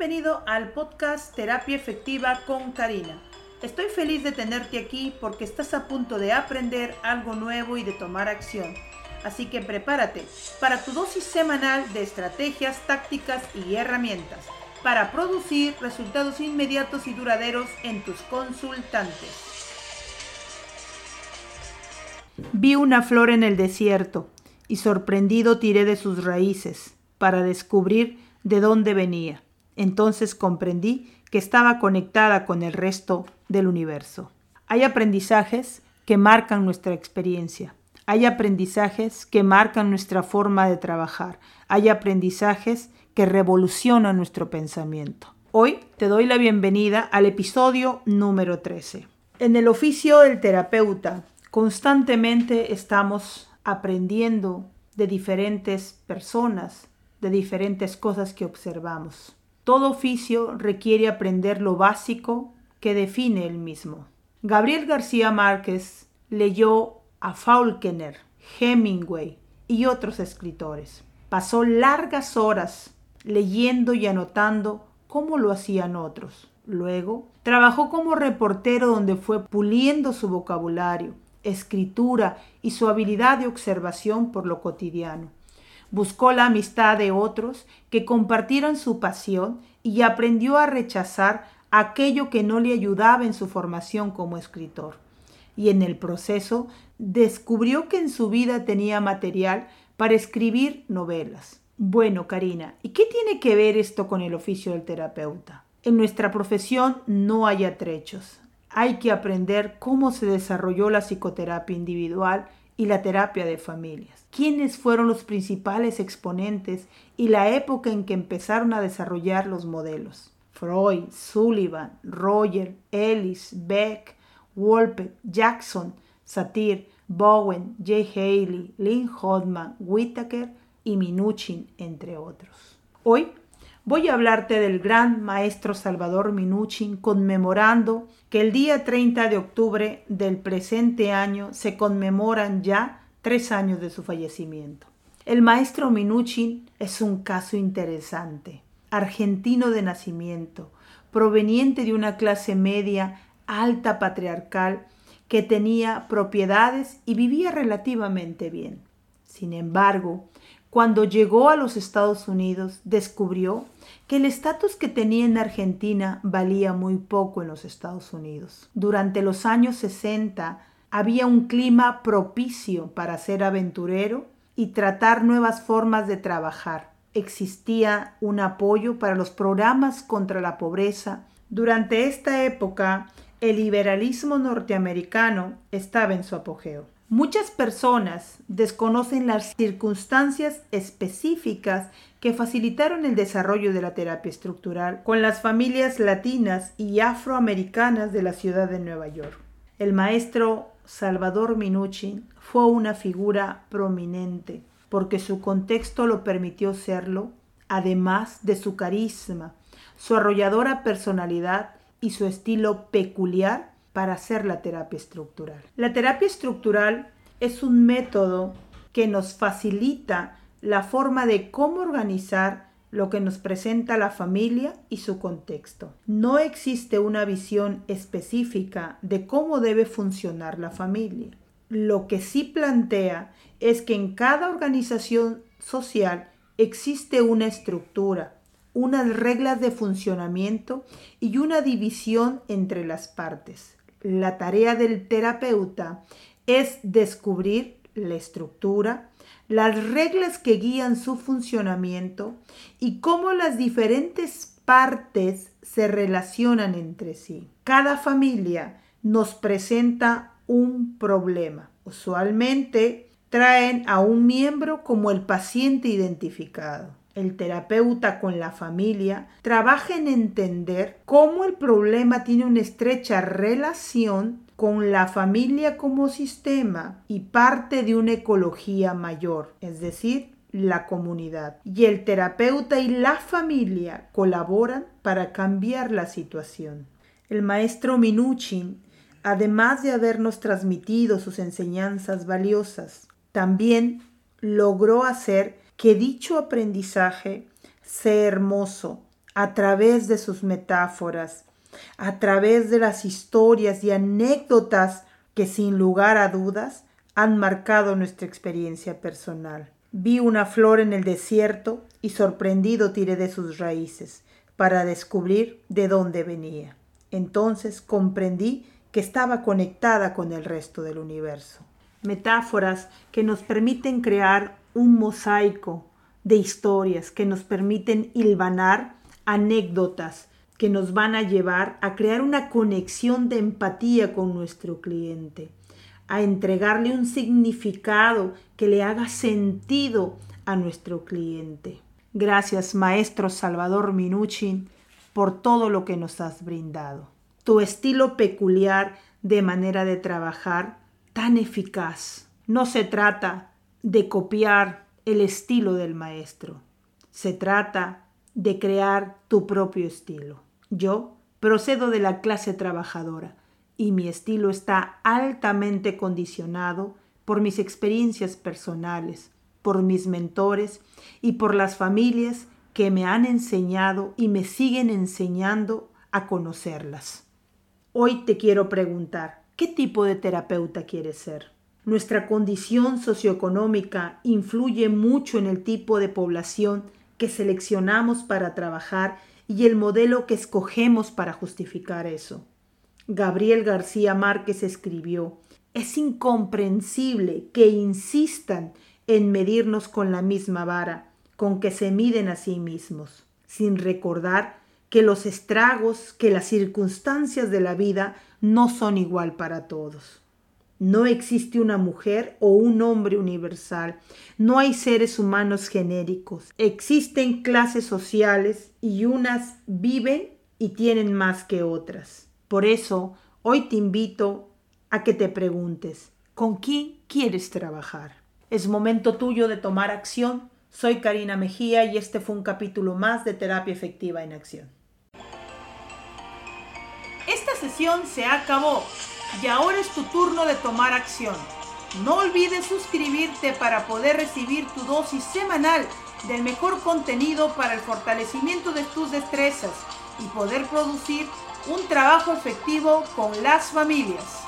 Bienvenido al podcast Terapia Efectiva con Karina. Estoy feliz de tenerte aquí porque estás a punto de aprender algo nuevo y de tomar acción. Así que prepárate para tu dosis semanal de estrategias, tácticas y herramientas para producir resultados inmediatos y duraderos en tus consultantes. Vi una flor en el desierto y sorprendido tiré de sus raíces para descubrir de dónde venía. Entonces comprendí que estaba conectada con el resto del universo. Hay aprendizajes que marcan nuestra experiencia. Hay aprendizajes que marcan nuestra forma de trabajar. Hay aprendizajes que revolucionan nuestro pensamiento. Hoy te doy la bienvenida al episodio número 13. En el oficio del terapeuta, constantemente estamos aprendiendo de diferentes personas, de diferentes cosas que observamos. Todo oficio requiere aprender lo básico que define el mismo. Gabriel García Márquez leyó a Faulkner, Hemingway y otros escritores. Pasó largas horas leyendo y anotando cómo lo hacían otros. Luego, trabajó como reportero donde fue puliendo su vocabulario, escritura y su habilidad de observación por lo cotidiano. Buscó la amistad de otros que compartieran su pasión y aprendió a rechazar aquello que no le ayudaba en su formación como escritor. Y en el proceso descubrió que en su vida tenía material para escribir novelas. Bueno, Karina, ¿y qué tiene que ver esto con el oficio del terapeuta? En nuestra profesión no hay atrechos. Hay que aprender cómo se desarrolló la psicoterapia individual y la terapia de familias. ¿Quiénes fueron los principales exponentes y la época en que empezaron a desarrollar los modelos? Freud, Sullivan, Roger, Ellis, Beck, Wolpe, Jackson, Satir, Bowen, J. Haley, Lynn Hodman, Whittaker y Minuchin, entre otros. Hoy voy a hablarte del gran maestro Salvador Minuchin conmemorando que el día 30 de octubre del presente año se conmemoran ya tres años de su fallecimiento. El maestro Minuchin es un caso interesante, argentino de nacimiento, proveniente de una clase media alta patriarcal que tenía propiedades y vivía relativamente bien. Sin embargo, cuando llegó a los Estados Unidos, descubrió que el estatus que tenía en Argentina valía muy poco en los Estados Unidos. Durante los años 60 había un clima propicio para ser aventurero y tratar nuevas formas de trabajar. Existía un apoyo para los programas contra la pobreza. Durante esta época, el liberalismo norteamericano estaba en su apogeo. Muchas personas desconocen las circunstancias específicas que facilitaron el desarrollo de la terapia estructural con las familias latinas y afroamericanas de la ciudad de Nueva York. El maestro Salvador Minuchin fue una figura prominente porque su contexto lo permitió serlo, además de su carisma, su arrolladora personalidad y su estilo peculiar para hacer la terapia estructural. La terapia estructural es un método que nos facilita la forma de cómo organizar lo que nos presenta la familia y su contexto. No existe una visión específica de cómo debe funcionar la familia. Lo que sí plantea es que en cada organización social existe una estructura, unas reglas de funcionamiento y una división entre las partes la tarea del terapeuta es descubrir la estructura, las reglas que guían su funcionamiento y cómo las diferentes partes se relacionan entre sí. Cada familia nos presenta un problema. Usualmente traen a un miembro como el paciente identificado el terapeuta con la familia, trabaja en entender cómo el problema tiene una estrecha relación con la familia como sistema y parte de una ecología mayor, es decir, la comunidad. Y el terapeuta y la familia colaboran para cambiar la situación. El maestro Minuchin, además de habernos transmitido sus enseñanzas valiosas, también logró hacer que dicho aprendizaje sea hermoso, a través de sus metáforas, a través de las historias y anécdotas que sin lugar a dudas han marcado nuestra experiencia personal. Vi una flor en el desierto y sorprendido tiré de sus raíces para descubrir de dónde venía. Entonces comprendí que estaba conectada con el resto del universo. Metáforas que nos permiten crear un mosaico de historias, que nos permiten hilvanar anécdotas que nos van a llevar a crear una conexión de empatía con nuestro cliente, a entregarle un significado que le haga sentido a nuestro cliente. Gracias, maestro Salvador Minuchin, por todo lo que nos has brindado. Tu estilo peculiar de manera de trabajar tan eficaz. No se trata de copiar el estilo del maestro. Se trata de crear tu propio estilo. Yo procedo de la clase trabajadora y mi estilo está altamente condicionado por mis experiencias personales, por mis mentores y por las familias que me han enseñado y me siguen enseñando a conocerlas. Hoy te quiero preguntar, ¿qué tipo de terapeuta quieres ser? Nuestra condición socioeconómica influye mucho en el tipo de población que seleccionamos para trabajar y el modelo que escogemos para justificar eso. Gabriel García Márquez escribió, es incomprensible que insistan en medirnos con la misma vara con que se miden a sí mismos, sin recordar que los estragos, que las circunstancias de la vida no son igual para todos. No existe una mujer o un hombre universal. No hay seres humanos genéricos. Existen clases sociales y unas viven y tienen más que otras. Por eso, hoy te invito a que te preguntes, ¿con quién quieres trabajar? Es momento tuyo de tomar acción. Soy Karina Mejía y este fue un capítulo más de Terapia Efectiva en Acción. Esta sesión se acabó y ahora es tu turno de tomar acción. No olvides suscribirte para poder recibir tu dosis semanal del mejor contenido para el fortalecimiento de tus destrezas y poder producir un trabajo efectivo con las familias.